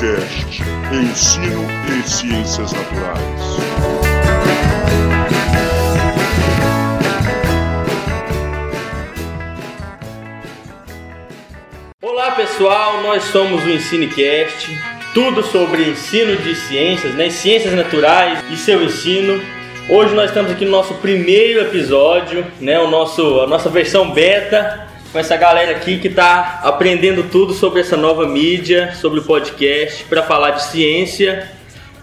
Ensinecast Ensino e Ciências Naturais. Olá pessoal, nós somos o Ensinecast, tudo sobre ensino de ciências, né? ciências naturais e seu ensino. Hoje nós estamos aqui no nosso primeiro episódio, né? o nosso, a nossa versão beta com essa galera aqui que está aprendendo tudo sobre essa nova mídia, sobre o podcast, para falar de ciência,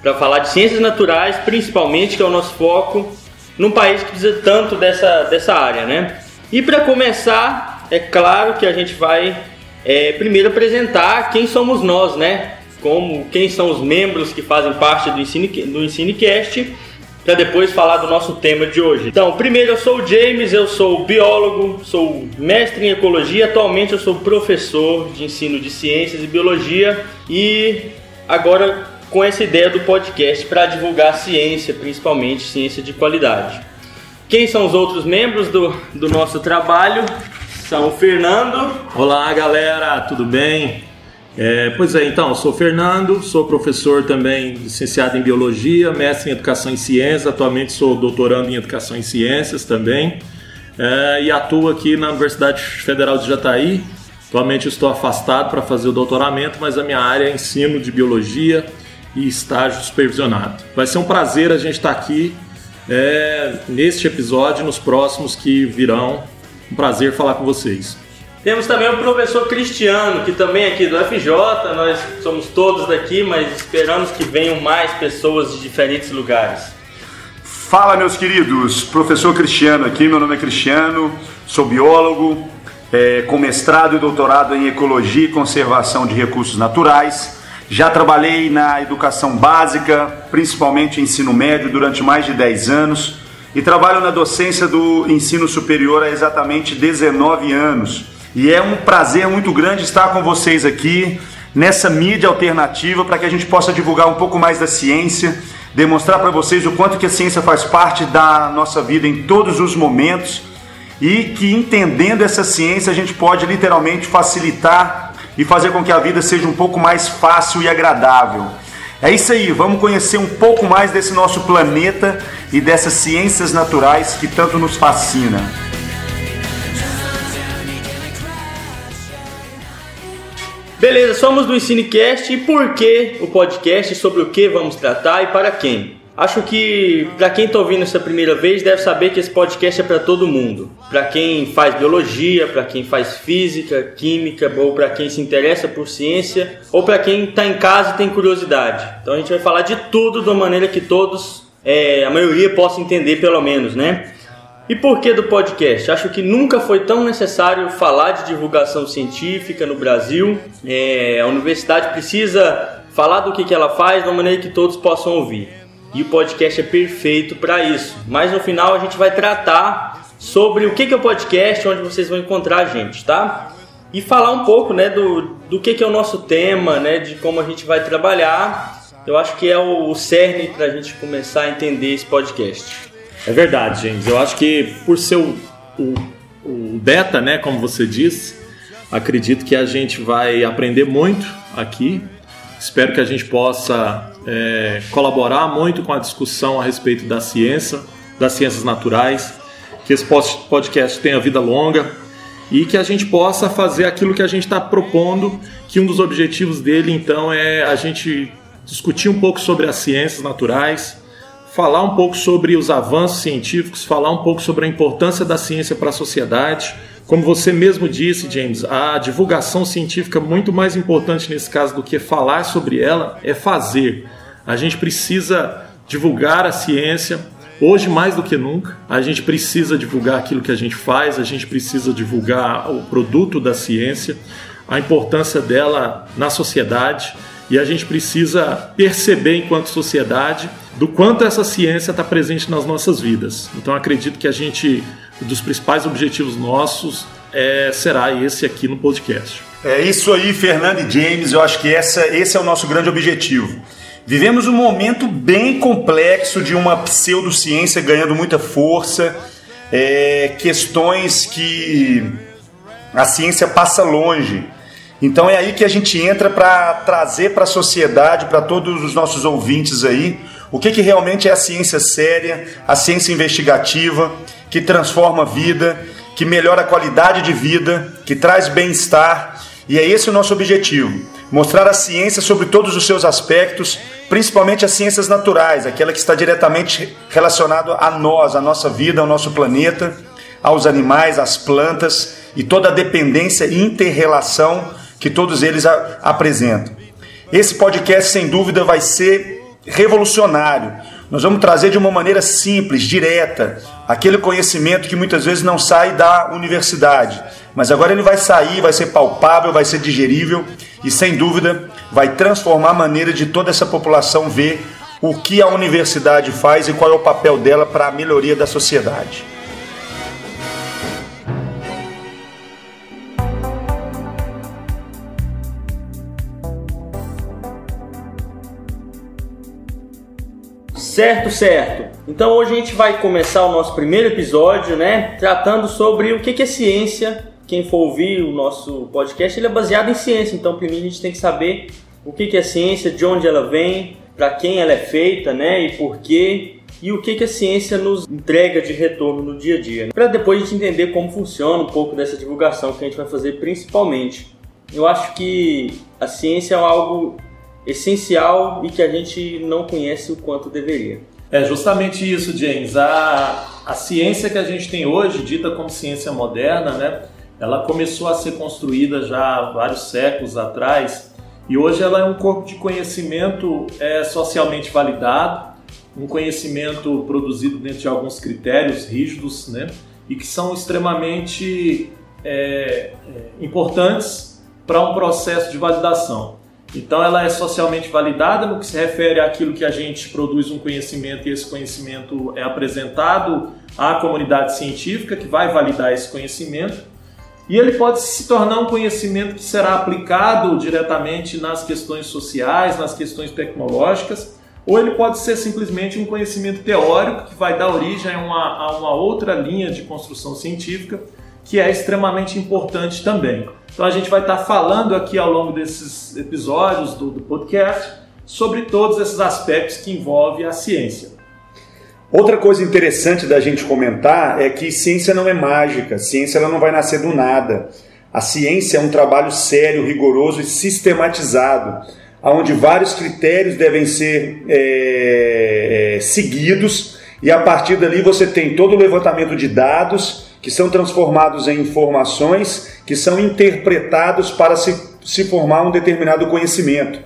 para falar de ciências naturais, principalmente, que é o nosso foco, num país que precisa tanto dessa, dessa área, né? E para começar, é claro que a gente vai é, primeiro apresentar quem somos nós, né? Como quem são os membros que fazem parte do Ensine, do Ensinecast para depois falar do nosso tema de hoje. Então, primeiro eu sou o James, eu sou biólogo, sou mestre em ecologia, atualmente eu sou professor de ensino de ciências e biologia e agora com essa ideia do podcast para divulgar ciência, principalmente ciência de qualidade. Quem são os outros membros do, do nosso trabalho? São o Fernando. Olá galera, tudo bem? É, pois é, então, sou Fernando, sou professor também, licenciado em Biologia, mestre em Educação em Ciências, atualmente sou doutorando em Educação em Ciências também, é, e atuo aqui na Universidade Federal de Jataí. Atualmente estou afastado para fazer o doutoramento, mas a minha área é ensino de Biologia e estágio supervisionado. Vai ser um prazer a gente estar aqui é, neste episódio, nos próximos que virão. Um prazer falar com vocês. Temos também o professor Cristiano, que também é aqui do FJ, nós somos todos daqui, mas esperamos que venham mais pessoas de diferentes lugares. Fala, meus queridos, professor Cristiano aqui, meu nome é Cristiano, sou biólogo, é, com mestrado e doutorado em Ecologia e Conservação de Recursos Naturais. Já trabalhei na educação básica, principalmente ensino médio, durante mais de 10 anos. E trabalho na docência do ensino superior há exatamente 19 anos e é um prazer muito grande estar com vocês aqui nessa mídia alternativa para que a gente possa divulgar um pouco mais da ciência, demonstrar para vocês o quanto que a ciência faz parte da nossa vida em todos os momentos e que entendendo essa ciência a gente pode literalmente facilitar e fazer com que a vida seja um pouco mais fácil e agradável. É isso aí, vamos conhecer um pouco mais desse nosso planeta e dessas ciências naturais que tanto nos fascinam. Beleza, somos do Ensinecast e por que o podcast, sobre o que vamos tratar e para quem? Acho que para quem está ouvindo essa primeira vez deve saber que esse podcast é para todo mundo. Para quem faz biologia, para quem faz física, química, ou para quem se interessa por ciência, ou para quem está em casa e tem curiosidade. Então a gente vai falar de tudo de uma maneira que todos, é, a maioria, possa entender pelo menos, né? E por que do podcast? Acho que nunca foi tão necessário falar de divulgação científica no Brasil. É, a universidade precisa falar do que, que ela faz de uma maneira que todos possam ouvir. E o podcast é perfeito para isso. Mas no final a gente vai tratar sobre o que, que é o podcast, onde vocês vão encontrar a gente, tá? E falar um pouco né, do, do que, que é o nosso tema, né, de como a gente vai trabalhar. Eu acho que é o, o cerne para a gente começar a entender esse podcast. É verdade, James. Eu acho que por ser o, o, o beta, né, como você disse, acredito que a gente vai aprender muito aqui. Espero que a gente possa é, colaborar muito com a discussão a respeito da ciência, das ciências naturais, que esse podcast tenha vida longa e que a gente possa fazer aquilo que a gente está propondo, que um dos objetivos dele então é a gente discutir um pouco sobre as ciências naturais, falar um pouco sobre os avanços científicos, falar um pouco sobre a importância da ciência para a sociedade. Como você mesmo disse, James, a divulgação científica, muito mais importante nesse caso do que falar sobre ela, é fazer. A gente precisa divulgar a ciência, Hoje, mais do que nunca, a gente precisa divulgar aquilo que a gente faz, a gente precisa divulgar o produto da ciência, a importância dela na sociedade e a gente precisa perceber, enquanto sociedade, do quanto essa ciência está presente nas nossas vidas. Então acredito que a gente, um dos principais objetivos nossos é, será esse aqui no podcast. É isso aí, Fernando e James. Eu acho que essa, esse é o nosso grande objetivo. Vivemos um momento bem complexo de uma pseudociência ganhando muita força, é, questões que a ciência passa longe. Então é aí que a gente entra para trazer para a sociedade, para todos os nossos ouvintes aí, o que, que realmente é a ciência séria, a ciência investigativa, que transforma a vida, que melhora a qualidade de vida, que traz bem-estar. E é esse o nosso objetivo: mostrar a ciência sobre todos os seus aspectos, principalmente as ciências naturais, aquela que está diretamente relacionada a nós, a nossa vida, ao nosso planeta, aos animais, às plantas e toda a dependência e inter-relação que todos eles apresentam. Esse podcast, sem dúvida, vai ser revolucionário. Nós vamos trazer de uma maneira simples, direta, aquele conhecimento que muitas vezes não sai da universidade, mas agora ele vai sair, vai ser palpável, vai ser digerível e sem dúvida vai transformar a maneira de toda essa população ver o que a universidade faz e qual é o papel dela para a melhoria da sociedade. Certo, certo. Então hoje a gente vai começar o nosso primeiro episódio, né? Tratando sobre o que é ciência. Quem for ouvir o nosso podcast, ele é baseado em ciência. Então primeiro a gente tem que saber o que é ciência, de onde ela vem, para quem ela é feita, né? E por quê. E o que a ciência nos entrega de retorno no dia a dia. Né? Para depois a gente entender como funciona um pouco dessa divulgação que a gente vai fazer principalmente. Eu acho que a ciência é algo essencial e que a gente não conhece o quanto deveria. É justamente isso, James. A, a ciência que a gente tem hoje, dita como ciência moderna, né, ela começou a ser construída já há vários séculos atrás e hoje ela é um corpo de conhecimento é, socialmente validado, um conhecimento produzido dentro de alguns critérios rígidos, né, e que são extremamente é, é importantes para um processo de validação. Então ela é socialmente validada no que se refere àquilo que a gente produz um conhecimento e esse conhecimento é apresentado à comunidade científica que vai validar esse conhecimento. E ele pode se tornar um conhecimento que será aplicado diretamente nas questões sociais, nas questões tecnológicas, ou ele pode ser simplesmente um conhecimento teórico que vai dar origem a uma, a uma outra linha de construção científica que é extremamente importante também. Então a gente vai estar falando aqui ao longo desses episódios do, do podcast sobre todos esses aspectos que envolvem a ciência. Outra coisa interessante da gente comentar é que ciência não é mágica, ciência ela não vai nascer do nada. A ciência é um trabalho sério, rigoroso e sistematizado, onde vários critérios devem ser é, seguidos e a partir dali você tem todo o levantamento de dados que são transformados em informações que são interpretados para se, se formar um determinado conhecimento.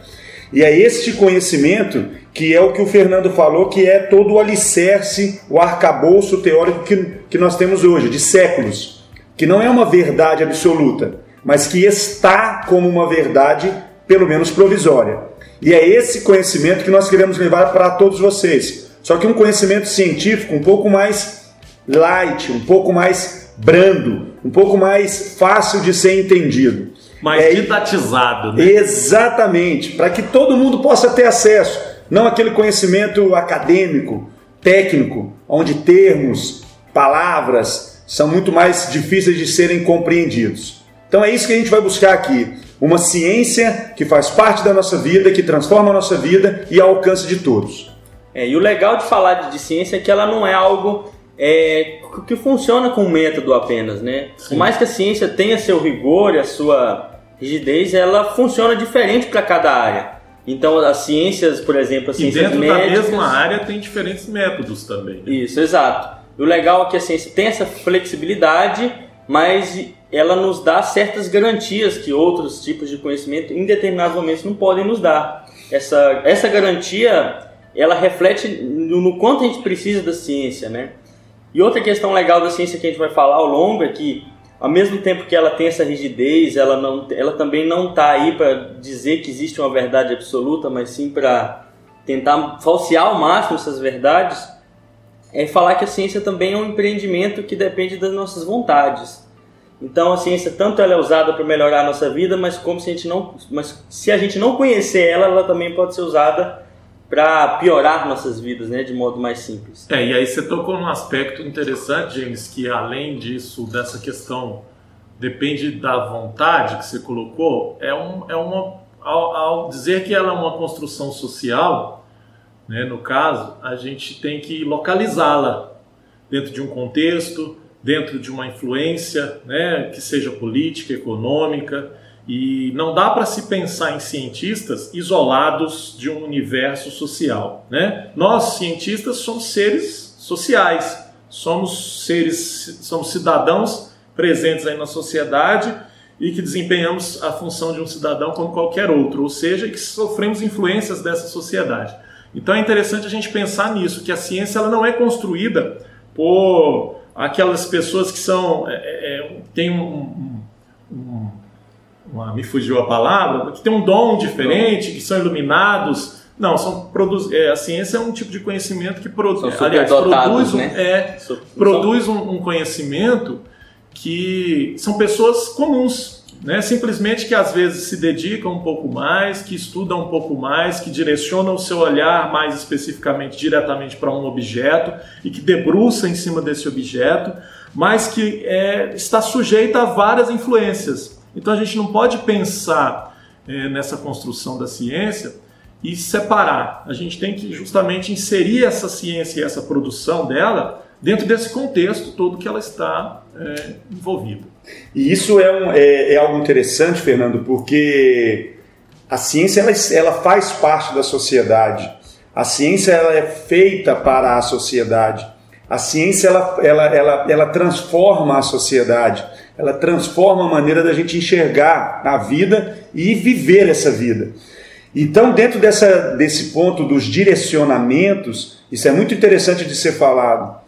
E é este conhecimento que é o que o Fernando falou, que é todo o alicerce, o arcabouço teórico que, que nós temos hoje, de séculos, que não é uma verdade absoluta, mas que está como uma verdade, pelo menos provisória. E é esse conhecimento que nós queremos levar para todos vocês. Só que um conhecimento científico um pouco mais light, um pouco mais brando, um pouco mais fácil de ser entendido. Mais é, didatizado, né? Exatamente, para que todo mundo possa ter acesso, não aquele conhecimento acadêmico, técnico, onde termos, palavras são muito mais difíceis de serem compreendidos. Então é isso que a gente vai buscar aqui, uma ciência que faz parte da nossa vida, que transforma a nossa vida e ao alcance de todos. É, e o legal de falar de, de ciência é que ela não é algo é, que funciona com método apenas, né? Sim. Por mais que a ciência tenha seu rigor e a sua rigidez, ela funciona diferente para cada área. Então, as ciências, por exemplo, as ciências e dentro médicas... da mesma área tem diferentes métodos também. Né? Isso, exato. o legal é que a ciência tem essa flexibilidade, mas ela nos dá certas garantias que outros tipos de conhecimento, em determinados momentos, não podem nos dar. Essa, essa garantia, ela reflete no, no quanto a gente precisa da ciência, né? E outra questão legal da ciência que a gente vai falar ao longo é que, ao mesmo tempo que ela tem essa rigidez, ela, não, ela também não está aí para dizer que existe uma verdade absoluta, mas sim para tentar falsear ao máximo essas verdades, é falar que a ciência também é um empreendimento que depende das nossas vontades. Então a ciência tanto ela é usada para melhorar a nossa vida, mas como se a gente não, mas se a gente não conhecer ela, ela também pode ser usada para piorar nossas vidas, né, de modo mais simples. É, e aí você tocou num aspecto interessante, James, que além disso, dessa questão depende da vontade que você colocou, é, um, é uma. Ao, ao dizer que ela é uma construção social, né, no caso, a gente tem que localizá-la dentro de um contexto, dentro de uma influência, né, que seja política, econômica, e não dá para se pensar em cientistas isolados de um universo social. Né? Nós, cientistas, somos seres sociais, somos seres, somos cidadãos presentes aí na sociedade e que desempenhamos a função de um cidadão como qualquer outro, ou seja, que sofremos influências dessa sociedade. Então é interessante a gente pensar nisso, que a ciência ela não é construída por aquelas pessoas que são é, é, é têm um, um, uma, me fugiu a palavra, que tem um dom diferente, que são iluminados. Não, são produz, é, a ciência é um tipo de conhecimento que produ, aliás, produz, um, né? é, produz um, um, conhecimento que são pessoas comuns, né? simplesmente que às vezes se dedicam um pouco mais, que estudam um pouco mais, que direcionam o seu olhar mais especificamente diretamente para um objeto e que debruça em cima desse objeto, mas que é, está sujeita a várias influências. Então a gente não pode pensar é, nessa construção da ciência e separar. A gente tem que justamente inserir essa ciência e essa produção dela dentro desse contexto todo que ela está é, envolvida. E isso é, um, é, é, algo interessante, Fernando, porque a ciência ela, ela faz parte da sociedade. A ciência ela é feita para a sociedade. A ciência ela, ela, ela, ela transforma a sociedade ela transforma a maneira da gente enxergar a vida e viver essa vida. Então, dentro dessa, desse ponto dos direcionamentos, isso é muito interessante de ser falado,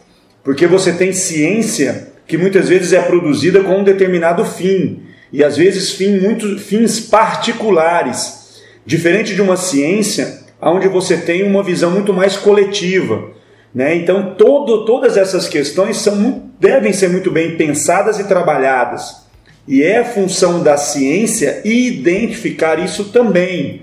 porque você tem ciência que muitas vezes é produzida com um determinado fim, e às vezes fim, muito, fins particulares, diferente de uma ciência onde você tem uma visão muito mais coletiva. Né? Então, todo, todas essas questões são, devem ser muito bem pensadas e trabalhadas. E é função da ciência identificar isso também.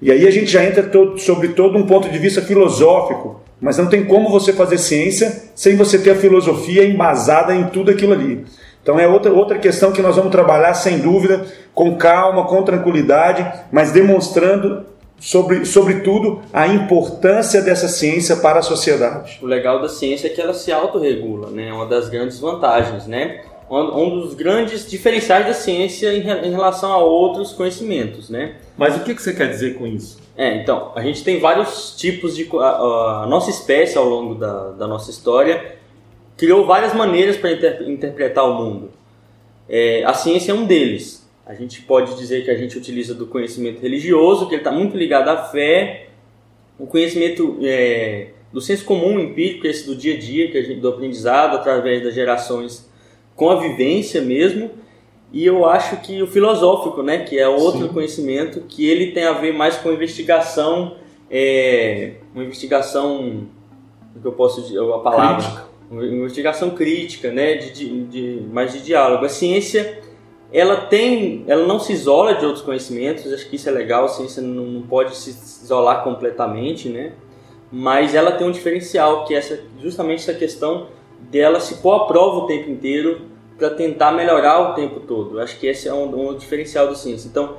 E aí a gente já entra todo, sobre todo um ponto de vista filosófico, mas não tem como você fazer ciência sem você ter a filosofia embasada em tudo aquilo ali. Então é outra, outra questão que nós vamos trabalhar sem dúvida, com calma, com tranquilidade, mas demonstrando sobre, sobretudo, a importância dessa ciência para a sociedade. O legal da ciência é que ela se autorregula, né? É uma das grandes vantagens, né? Um dos grandes diferenciais da ciência em relação a outros conhecimentos, né? Mas o que você quer dizer com isso? É, então, a gente tem vários tipos de... A, a nossa espécie, ao longo da, da, nossa história, criou várias maneiras para inter, interpretar o mundo. É, a ciência é um deles. A gente pode dizer que a gente utiliza do conhecimento religioso, que ele está muito ligado à fé, o conhecimento é, do senso comum empírico, esse do dia a dia, que a gente, do aprendizado através das gerações com a vivência mesmo, e eu acho que o filosófico, né, que é outro Sim. conhecimento, que ele tem a ver mais com investigação, é, uma investigação, o que eu posso dizer, a palavra, crítica. investigação crítica, né, de, de, de mais de diálogo. A ciência ela tem, ela não se isola de outros conhecimentos, acho que isso é legal, a ciência não, não pode se isolar completamente, né? Mas ela tem um diferencial, que é essa, justamente essa questão dela se pôr à prova o tempo inteiro para tentar melhorar o tempo todo. Acho que esse é um, um diferencial da ciência. Então,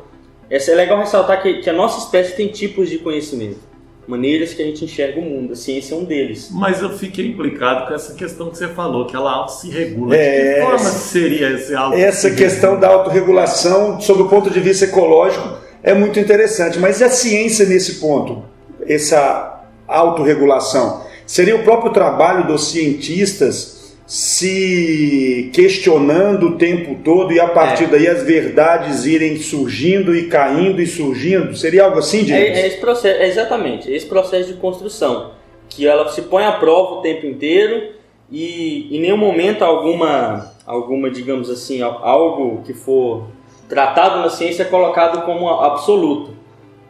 essa é legal ressaltar que, que a nossa espécie tem tipos de conhecimento maneiras que a gente enxerga o mundo. A ciência é um deles. Mas eu fiquei implicado com essa questão que você falou, que ela auto se regula. É, de que forma seria esse auto Essa questão da autorregulação, sob o ponto de vista ecológico, é muito interessante. Mas e a ciência nesse ponto? Essa autorregulação? Seria o próprio trabalho dos cientistas se questionando o tempo todo e a partir é. daí as verdades irem surgindo e caindo e surgindo? Seria algo assim, James? É, é esse processo, é exatamente, esse processo de construção, que ela se põe à prova o tempo inteiro e em nenhum momento alguma, alguma digamos assim, algo que for tratado na ciência é colocado como absoluto.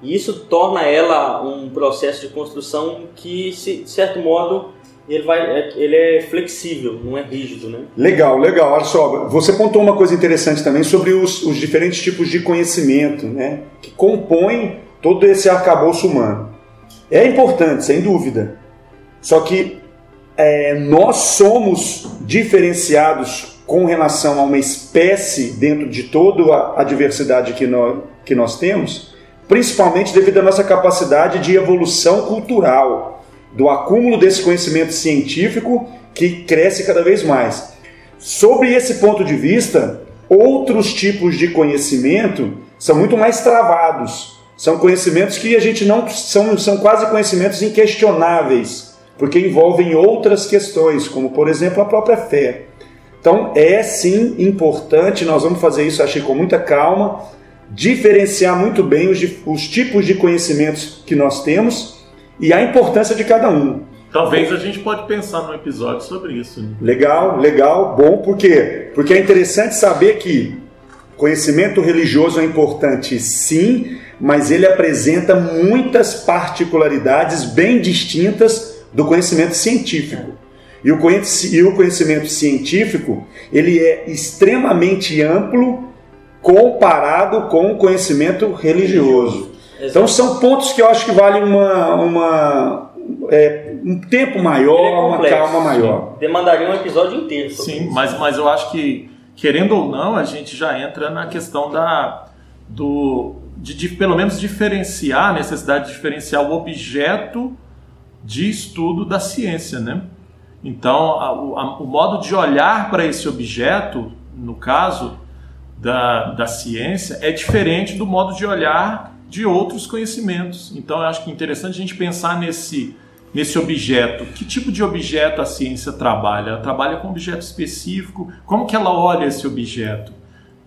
E isso torna ela um processo de construção que, de certo modo, ele, vai, é, ele é flexível, não é rígido, né? Legal, legal. Olha só, você pontou uma coisa interessante também sobre os, os diferentes tipos de conhecimento, né? Que compõem todo esse arcabouço humano. É importante, sem dúvida. Só que é, nós somos diferenciados com relação a uma espécie dentro de toda a diversidade que nós, que nós temos, principalmente devido à nossa capacidade de evolução cultural, do acúmulo desse conhecimento científico que cresce cada vez mais. Sobre esse ponto de vista, outros tipos de conhecimento são muito mais travados. São conhecimentos que a gente não são, são quase conhecimentos inquestionáveis, porque envolvem outras questões, como por exemplo a própria fé. Então é sim importante, nós vamos fazer isso, achei com muita calma, diferenciar muito bem os, os tipos de conhecimentos que nós temos e a importância de cada um. Talvez a gente pode pensar num episódio sobre isso. Né? Legal, legal, bom, por quê? Porque é interessante saber que conhecimento religioso é importante sim, mas ele apresenta muitas particularidades bem distintas do conhecimento científico. E o conhecimento científico ele é extremamente amplo comparado com o conhecimento religioso. Então são pontos que eu acho que valem uma, uma é, um tempo maior, é uma calma maior. Sim. Demandaria um episódio inteiro. Sim, mas, mas eu acho que, querendo ou não, a gente já entra na questão da, do, de, de pelo menos diferenciar, a necessidade de diferenciar o objeto de estudo da ciência, né? Então, a, a, o modo de olhar para esse objeto, no caso da, da ciência, é diferente do modo de olhar de outros conhecimentos. Então, eu acho que é interessante a gente pensar nesse, nesse objeto. Que tipo de objeto a ciência trabalha? Ela trabalha com objeto específico? Como que ela olha esse objeto?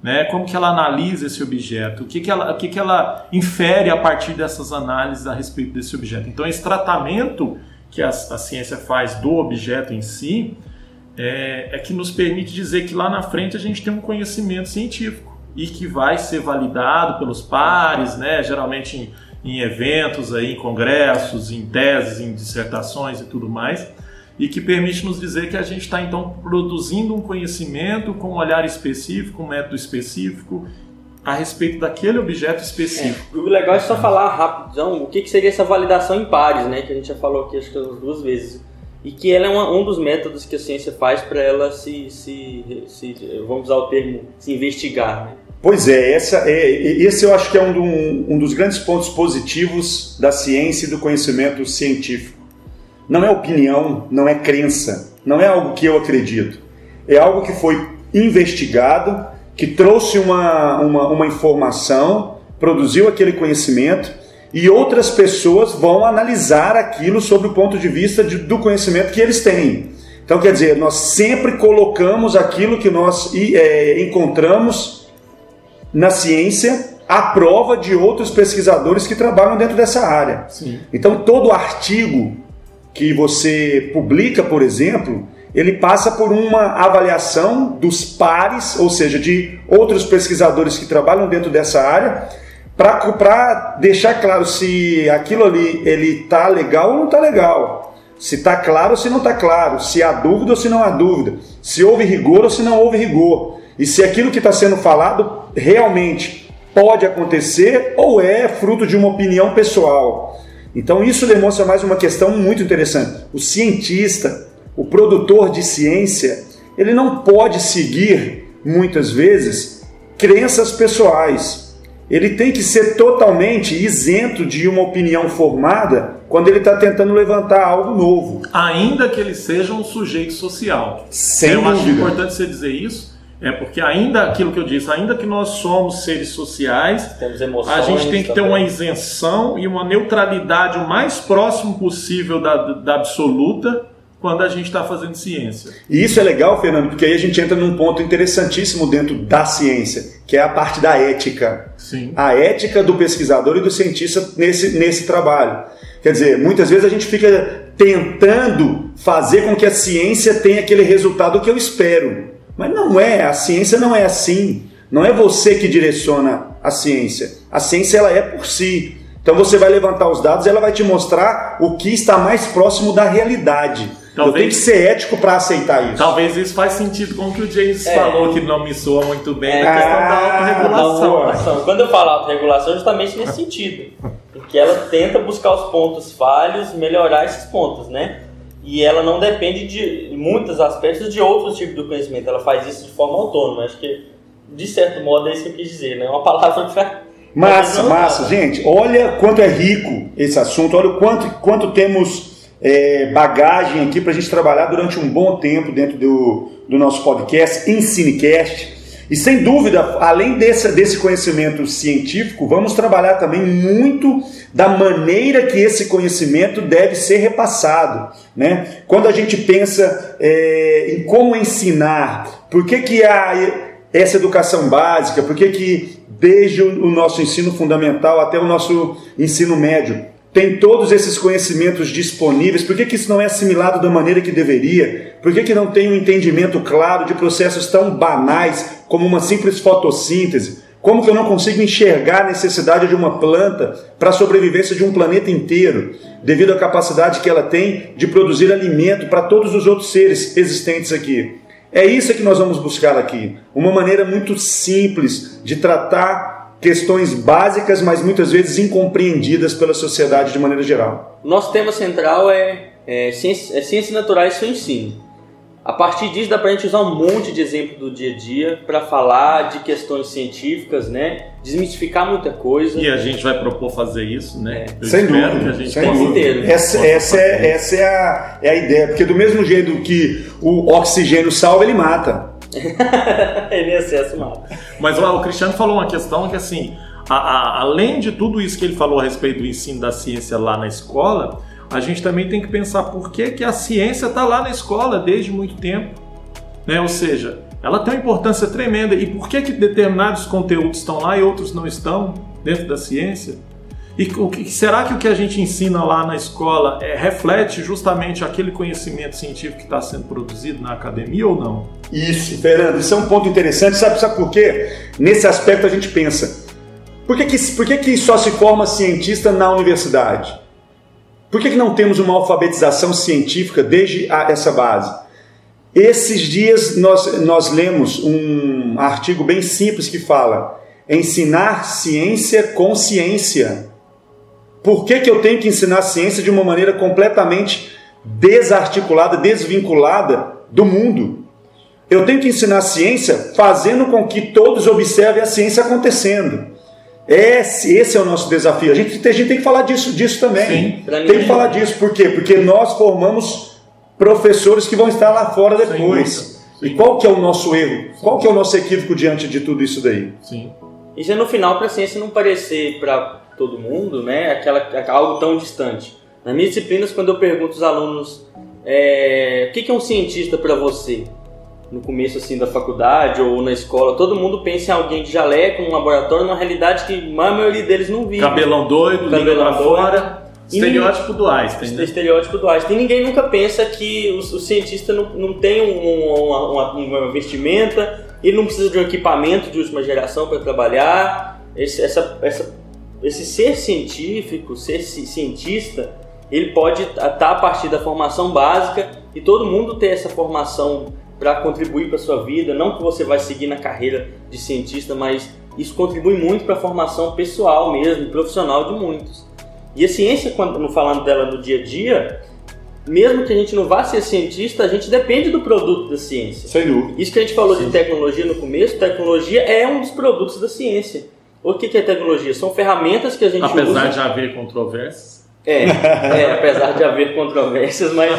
Né? Como que ela analisa esse objeto? O que, que, ela, o que, que ela infere a partir dessas análises a respeito desse objeto? Então, esse tratamento que a, a ciência faz do objeto em si é, é que nos permite dizer que lá na frente a gente tem um conhecimento científico e que vai ser validado pelos pares, né? geralmente em, em eventos, aí, em congressos, em teses, em dissertações e tudo mais, e que permite nos dizer que a gente está então produzindo um conhecimento com um olhar específico, um método específico a respeito daquele objeto específico. É. O legal é só falar rapidão o que, que seria essa validação em pares, né? Que a gente já falou aqui acho que duas vezes. E que ela é uma, um dos métodos que a ciência faz para ela se, se, se, vamos usar o termo, se investigar, né? Pois é, essa é, esse eu acho que é um, um, dos grandes pontos positivos da ciência e do conhecimento científico. Não é opinião, não é crença, não é algo que eu acredito. É algo que foi investigado, que trouxe uma, uma, uma informação, produziu aquele conhecimento e outras pessoas vão analisar aquilo sob o ponto de vista de, do conhecimento que eles têm. Então, quer dizer, nós sempre colocamos aquilo que nós é, encontramos na ciência à prova de outros pesquisadores que trabalham dentro dessa área. Sim. Então, todo artigo que você publica, por exemplo, ele passa por uma avaliação dos pares, ou seja, de outros pesquisadores que trabalham dentro dessa área, para deixar claro se aquilo ali ele está legal ou não está legal. Se está claro ou se não está claro, se há dúvida ou se não há dúvida, se houve rigor ou se não houve rigor, e se aquilo que está sendo falado realmente pode acontecer ou é fruto de uma opinião pessoal. Então isso demonstra mais uma questão muito interessante. O cientista, o produtor de ciência, ele não pode seguir muitas vezes crenças pessoais. Ele tem que ser totalmente isento de uma opinião formada quando ele está tentando levantar algo novo. Ainda que ele seja um sujeito social. Sem Eu dúvida. acho importante você dizer isso, é porque ainda aquilo que eu disse, ainda que nós somos seres sociais, Temos emoções, a gente tem que ter também. uma isenção e uma neutralidade o mais próximo possível da, da absoluta quando a gente está fazendo ciência. E isso é legal, Fernando, porque aí a gente entra num ponto interessantíssimo dentro da ciência, que é a parte da ética. Sim. A ética do pesquisador e do cientista nesse, nesse trabalho. Quer dizer, muitas vezes a gente fica tentando fazer com que a ciência tenha aquele resultado que eu espero. Mas não é, a ciência não é assim. Não é você que direciona a ciência. A ciência ela é por si. Então você vai levantar os dados e ela vai te mostrar o que está mais próximo da realidade. Eu Talvez- tenho que ser ético para aceitar isso. Talvez isso faz sentido com o que o James É. falou, que não me soa muito bem, É, a questão da ah, autorregulação. boa. Autorregulação. Quando eu falo autorregulação, é justamente nesse sentido. Porque ela tenta buscar os pontos falhos, melhorar esses pontos, né? E ela não depende de em muitos aspectos de outros tipos de conhecimento. Ela faz isso de forma autônoma. Acho que, de certo modo, é isso que eu quis dizer. Né? Uma palavra pra... Massa, massa. Gente, olha quanto é rico esse assunto, olha o quanto, quanto temos é, bagagem aqui para a gente trabalhar durante um bom tempo dentro do, do nosso podcast, Ensinecast. E sem dúvida, além desse, desse conhecimento científico, vamos trabalhar também muito da maneira que esse conhecimento deve ser repassado. Né? Quando a gente pensa é, em como ensinar, por que, que a, essa educação básica, por que, que desde o nosso ensino fundamental até o nosso ensino médio, tem todos esses conhecimentos disponíveis, por que, que isso não é assimilado da maneira que deveria? Por que, que não tem um entendimento claro de processos tão banais como uma simples fotossíntese? Como que eu não consigo enxergar a necessidade de uma planta para a sobrevivência de um planeta inteiro, devido à capacidade que ela tem de produzir alimento para todos os outros seres existentes aqui? É isso que nós vamos buscar aqui. Uma maneira muito simples de tratar questões básicas, mas muitas vezes incompreendidas pela sociedade de maneira geral. Nosso tema central é, é, ciências, é ciências naturais e seu ensino. A partir disso dá para a gente usar um monte de exemplo do dia a dia para falar de questões científicas, né? Desmistificar muita coisa. E a gente vai propor fazer isso, né? É. Sem dúvida. Que a gente sem dúvida. Essa, essa, é, essa é, a, é a ideia, porque do mesmo jeito que o oxigênio salva, ele mata. Ele excesso mata. Mas o Cristiano falou uma questão que assim, a, a, além de tudo isso que ele falou a respeito do ensino da ciência lá na escola, a gente também tem que pensar por que, que a ciência está lá na escola desde muito tempo. Né? Ou seja, ela tem uma importância tremenda. E por que, que determinados conteúdos estão lá e outros não estão dentro da ciência? E o que, será que o que a gente ensina lá na escola é, reflete justamente aquele conhecimento científico que está sendo produzido na academia ou não? Isso, Fernando, isso é um ponto interessante. Sabe, sabe por quê? Nesse aspecto a gente pensa. Por que, que, por que, que só se forma cientista na universidade? Por que, que não temos uma alfabetização científica desde a, essa base? Esses dias nós, nós lemos um artigo bem simples que fala ensinar ciência com ciência. Por que, que eu tenho que ensinar ciência de uma maneira completamente desarticulada, desvinculada do mundo? Eu tenho que ensinar ciência fazendo com que todos observem a ciência acontecendo. Esse, esse é o nosso desafio. A gente, a gente tem que falar disso, disso também. Sim, tem que falar disso. Por quê? Porque nós formamos professores que vão estar lá fora depois. E qual que é o nosso erro? Qual que é o nosso equívoco diante de tudo isso daí? Sim. Isso é no final para a ciência não parecer para todo mundo, né? Aquela, algo tão distante. Nas minhas disciplinas, quando eu pergunto aos alunos é, o que é um cientista para você, no começo assim da faculdade ou na escola, todo mundo pensa em alguém de jaleco, um laboratório, na realidade que a maioria deles não vive. Cabelão doido, Cabelão doido. fora. Estereótipo do Einstein. Né? Estereótipo do Einstein. Ninguém nunca pensa que o, o cientista não, não tem um, uma, uma, uma, vestimenta, ele não precisa de um equipamento de última geração para trabalhar. Esse, essa, essa esse ser científico, ser cientista, ele pode estar a partir da formação básica e todo mundo ter essa formação para contribuir para a sua vida. Não que você vai seguir na carreira de cientista, mas isso contribui muito para a formação pessoal mesmo, profissional de muitos. E a ciência, quando falando dela no dia a dia, mesmo que a gente não vá ser cientista, a gente depende do produto da ciência. Sem dúvida. Isso que a gente falou Sim. de tecnologia no começo, tecnologia é um dos produtos da ciência. O que é tecnologia? São ferramentas que a gente apesar usa. Apesar de haver controvérsias. É, é, apesar de haver controvérsias, mas.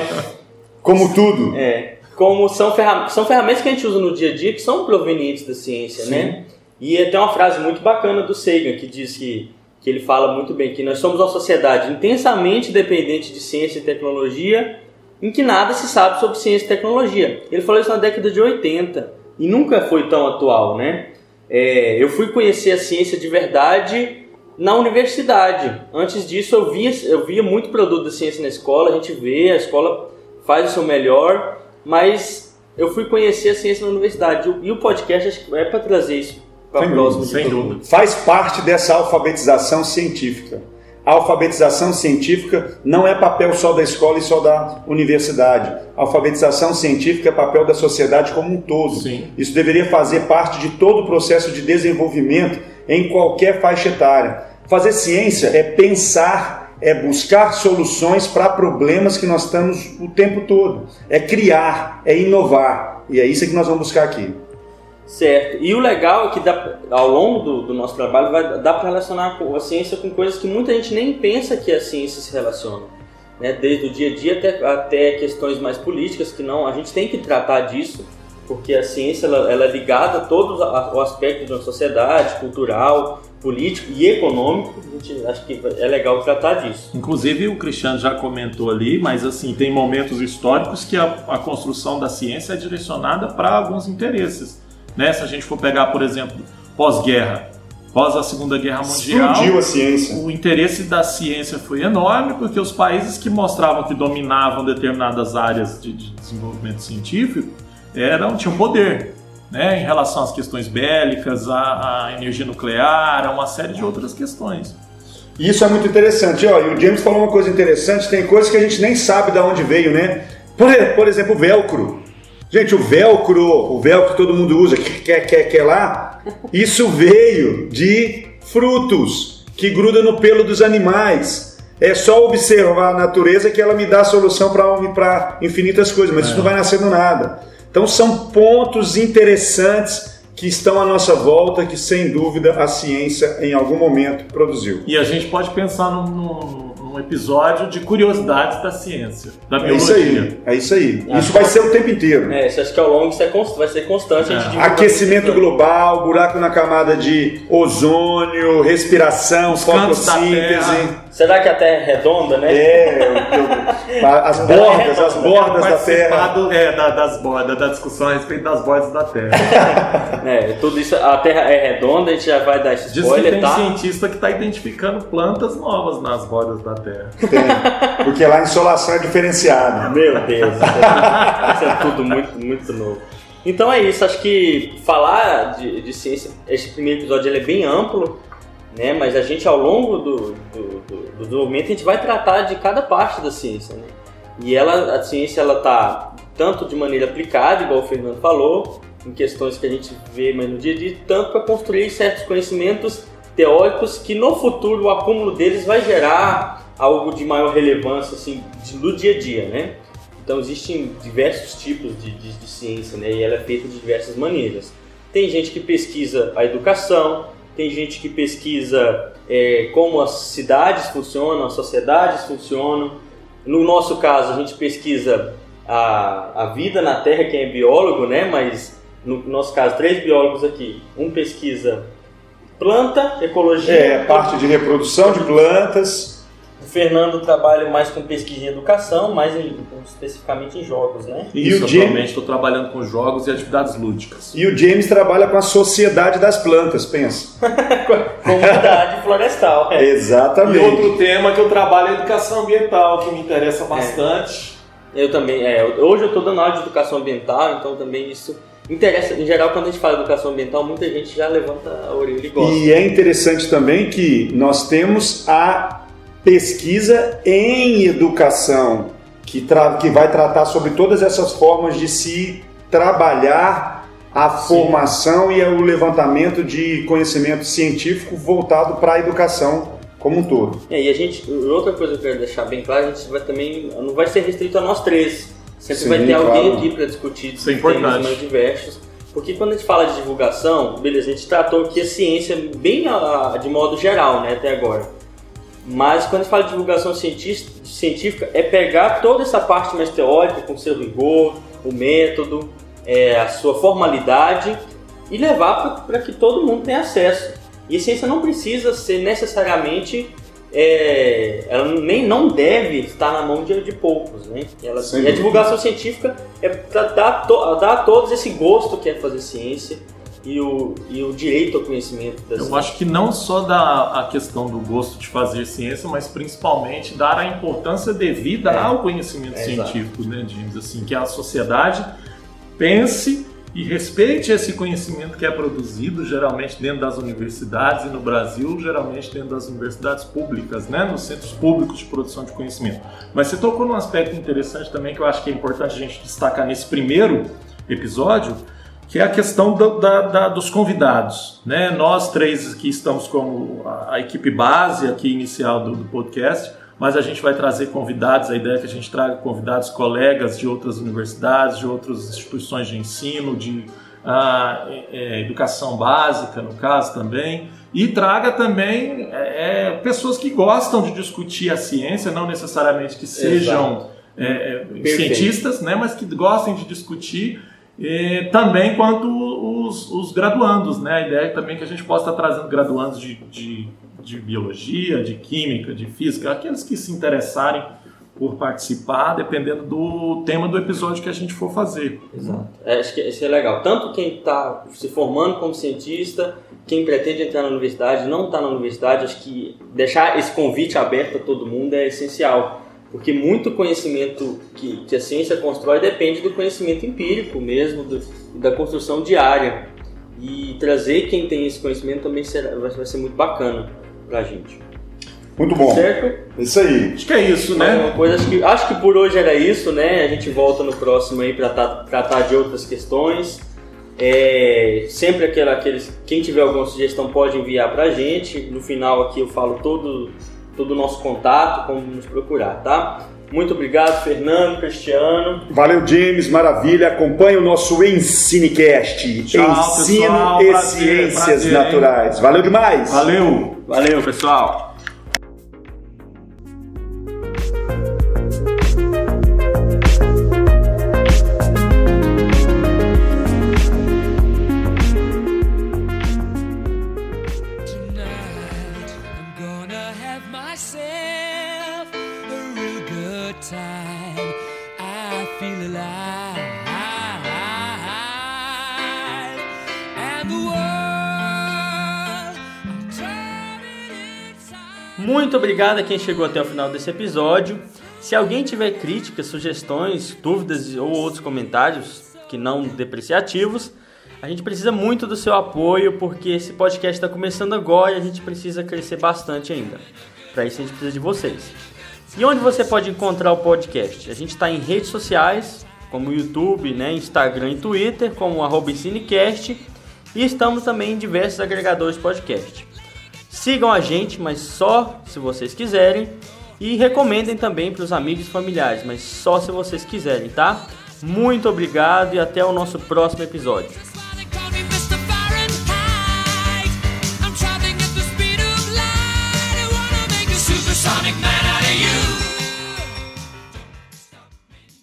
Como tudo. É. Como são, ferram são ferramentas que a gente usa no dia a dia que são provenientes da ciência, Sim. né? E tem uma frase muito bacana do Sagan que diz que, que ele fala muito bem que nós somos uma sociedade intensamente dependente de ciência e tecnologia, em que nada se sabe sobre ciência e tecnologia. Ele falou isso na década de 80 e nunca foi tão atual, né? É, eu fui conhecer a ciência de verdade na universidade. Antes disso, eu via, eu via muito produto da ciência na escola, a gente vê, a escola faz o seu melhor, mas eu fui conhecer a ciência na universidade. E o podcast acho que é para trazer isso para próximo. Sem dúvida. Faz parte dessa alfabetização científica. A alfabetização científica não é papel só da escola e só da universidade. A alfabetização científica é papel da sociedade como um todo. Sim. Isso deveria fazer parte de todo o processo de desenvolvimento em qualquer faixa etária. Fazer ciência é pensar é buscar soluções para problemas que nós estamos o tempo todo. É criar, é inovar. E é isso que nós vamos buscar aqui. Certo. E o legal é que dá, ao longo do, do nosso trabalho vai dar para relacionar a ciência com coisas que muita gente nem pensa que a ciência se relaciona. Né? Desde o dia a dia até, até questões mais políticas, que não, a gente tem que tratar disso, porque a ciência ela, ela é ligada a todo o aspecto de uma sociedade, cultural, político e econômico, a gente acha que é legal tratar disso. Inclusive o Cristiano já comentou ali, mas assim, tem momentos históricos que a, a construção da ciência é direcionada para alguns interesses. Né? Se a gente for pegar, por exemplo, pós-guerra, pós a Segunda Guerra Mundial, Explodiu a ciência. o interesse da ciência foi enorme, porque os países que mostravam que dominavam determinadas áreas de, de desenvolvimento científico eram, tinham poder né, em relação às questões bélicas, à, à, energia nuclear, a uma série de outras questões. Isso é muito interessante. Ó, e o James falou uma coisa interessante: tem coisas que a gente nem sabe de onde veio, né? Por, por exemplo, o velcro. Gente, o velcro, o velcro que todo mundo usa, que quer, quer, quer lá, isso veio de frutos que grudam no pelo dos animais. É só observar a natureza que ela me dá a solução para infinitas coisas, mas é. isso não vai nascer do nada. Então são pontos interessantes que estão à nossa volta, que sem dúvida a ciência em algum momento produziu. E a gente pode pensar num, num um episódio de curiosidades da ciência, da biologia. É isso aí, é isso aí. Ah, isso vai ser o tempo inteiro. É, isso acho que ao longo isso é vai ser constante. É. Aquecimento global, buraco na camada de ozônio, respiração, Os fotossíntese. Será que a Terra é redonda, né? É, as bordas, as bordas da Terra. É, das bordas, da discussão a respeito das bordas da Terra. é, tudo isso, a Terra é redonda, a gente já vai dar esse spoiler, Diz que tem tá? cientista que está identificando plantas novas nas bordas da Terra. Tem, porque lá a insolação é diferenciada. Meu Deus, isso é tudo muito, muito novo. Então é isso, acho que falar de, de ciência, esse primeiro episódio ele é bem amplo, né? Mas a gente ao longo do, do, do, do desenvolvimento a gente vai tratar de cada parte da ciência, né? E ela, a ciência ela tá tanto de maneira aplicada, igual o Fernando falou, em questões que a gente vê mais no dia a dia, tanto para construir certos conhecimentos teóricos que no futuro o acúmulo deles vai gerar algo de maior relevância assim no dia a dia, né? Então existem diversos tipos de, de, de ciência, né? E ela é feita de diversas maneiras. Tem gente que pesquisa a educação, tem gente que pesquisa é, como as cidades funcionam, as sociedades funcionam. No nosso caso, a gente pesquisa a, a vida na Terra, quem é biólogo, né? Mas no nosso caso, três biólogos aqui. Um pesquisa planta, ecologia. É, parte de reprodução de plantas o Fernando trabalha mais com pesquisa em educação, mais em, especificamente em jogos, né? E Isso, o James estou trabalhando com jogos e atividades lúdicas. E o James trabalha com a sociedade das plantas, pensa. Comunidade florestal. É. Exatamente. E outro tema que eu trabalho é educação ambiental, que me interessa bastante. É. Eu também, é, hoje eu estou dando aula de educação ambiental, então também isso interessa. Em geral, quando a gente fala de educação ambiental, muita gente já levanta a orelha e gosta. E é interessante também que nós temos a pesquisa em educação, que, que vai tratar sobre todas essas formas de se trabalhar a Sim. formação e o levantamento de conhecimento científico voltado para a educação como um todo. É, e a gente, outra coisa que eu quero deixar bem claro, a gente vai também, não vai ser restrito a nós três. Sempre Sim, vai ter claro. alguém aqui para discutir Isso é temas mais diversos. Porque quando a gente fala de divulgação, beleza, a gente tratou aqui a ciência bem a, de modo geral, né, até agora. Mas quando a gente fala de divulgação científica, é pegar toda essa parte mais teórica, com seu rigor, o método, é, a sua formalidade e levar para que todo mundo tenha acesso. E a ciência não precisa ser necessariamente, é, ela nem não deve estar na mão de, de poucos, né? Ela, e a divulgação científica é para dar, dar a todos esse gosto que é fazer ciência e o, e o direito ao conhecimento da Eu acho que não só da a questão do gosto de fazer ciência, mas principalmente dar a importância devida é. ao conhecimento é, científico, exato. né, James? Assim, que a sociedade pense e respeite esse conhecimento que é produzido geralmente dentro das universidades e no Brasil geralmente dentro das universidades públicas, né, nos centros públicos de produção de conhecimento. Mas você tocou num aspecto interessante também que eu acho que é importante a gente destacar nesse primeiro episódio, que é a questão do, da, da, dos convidados. Né? Nós três que estamos como a, a, equipe base aqui inicial do, do, podcast, mas a gente vai trazer convidados, a ideia é que a gente traga convidados, colegas de outras universidades, de outras instituições de ensino, de ah, é, educação básica, no caso também, e traga também é, é pessoas que gostam de discutir a ciência, não necessariamente que sejam é, é cientistas, né, mas que gostem de discutir e também quanto os, os, graduandos, né? A ideia é também que a gente possa estar trazendo graduandos de, de, de biologia, de química, de física, aqueles que se interessarem por participar, dependendo do tema do episódio que a gente for fazer. Exato. É, acho que isso é legal. Tanto quem está se formando como cientista, quem pretende entrar na universidade, não está na universidade, acho que deixar esse convite aberto a todo mundo é essencial porque muito conhecimento que, que a ciência constrói depende do conhecimento empírico mesmo, do, da construção diária. E trazer quem tem esse conhecimento também será, vai, vai ser muito bacana para a gente. Muito bom. Certo? Isso aí. Acho que é isso, né? Uma coisa, acho, que, acho que por hoje era isso, né? A gente volta no próximo aí para tratar de outras questões. É, sempre aquela, aqueles, quem tiver alguma sugestão pode enviar para a gente. No final aqui eu falo todo todo o nosso contato, como nos procurar, tá? Muito obrigado, Fernando, Cristiano. Valeu, James, maravilha. Acompanhe o nosso Ensinecast. Tchau, Ensino pessoal, e prazer, Ciências prazer, Naturais. Valeu demais. Valeu. Valeu, pessoal. Muito obrigado a quem chegou até o final desse episódio. Se alguém tiver críticas, sugestões, dúvidas ou outros comentários que não depreciativos, a gente precisa muito do seu apoio porque esse podcast está começando agora e a gente precisa crescer bastante ainda. Para isso a gente precisa de vocês. E onde você pode encontrar o podcast? A gente está em redes sociais, como YouTube, né, Instagram e Twitter, como arroba Cinecast, e estamos também em diversos agregadores de podcast. Sigam a gente, mas só se vocês quiserem. E recomendem também para os amigos e familiares, mas só se vocês quiserem, tá? Muito obrigado e até o nosso próximo episódio.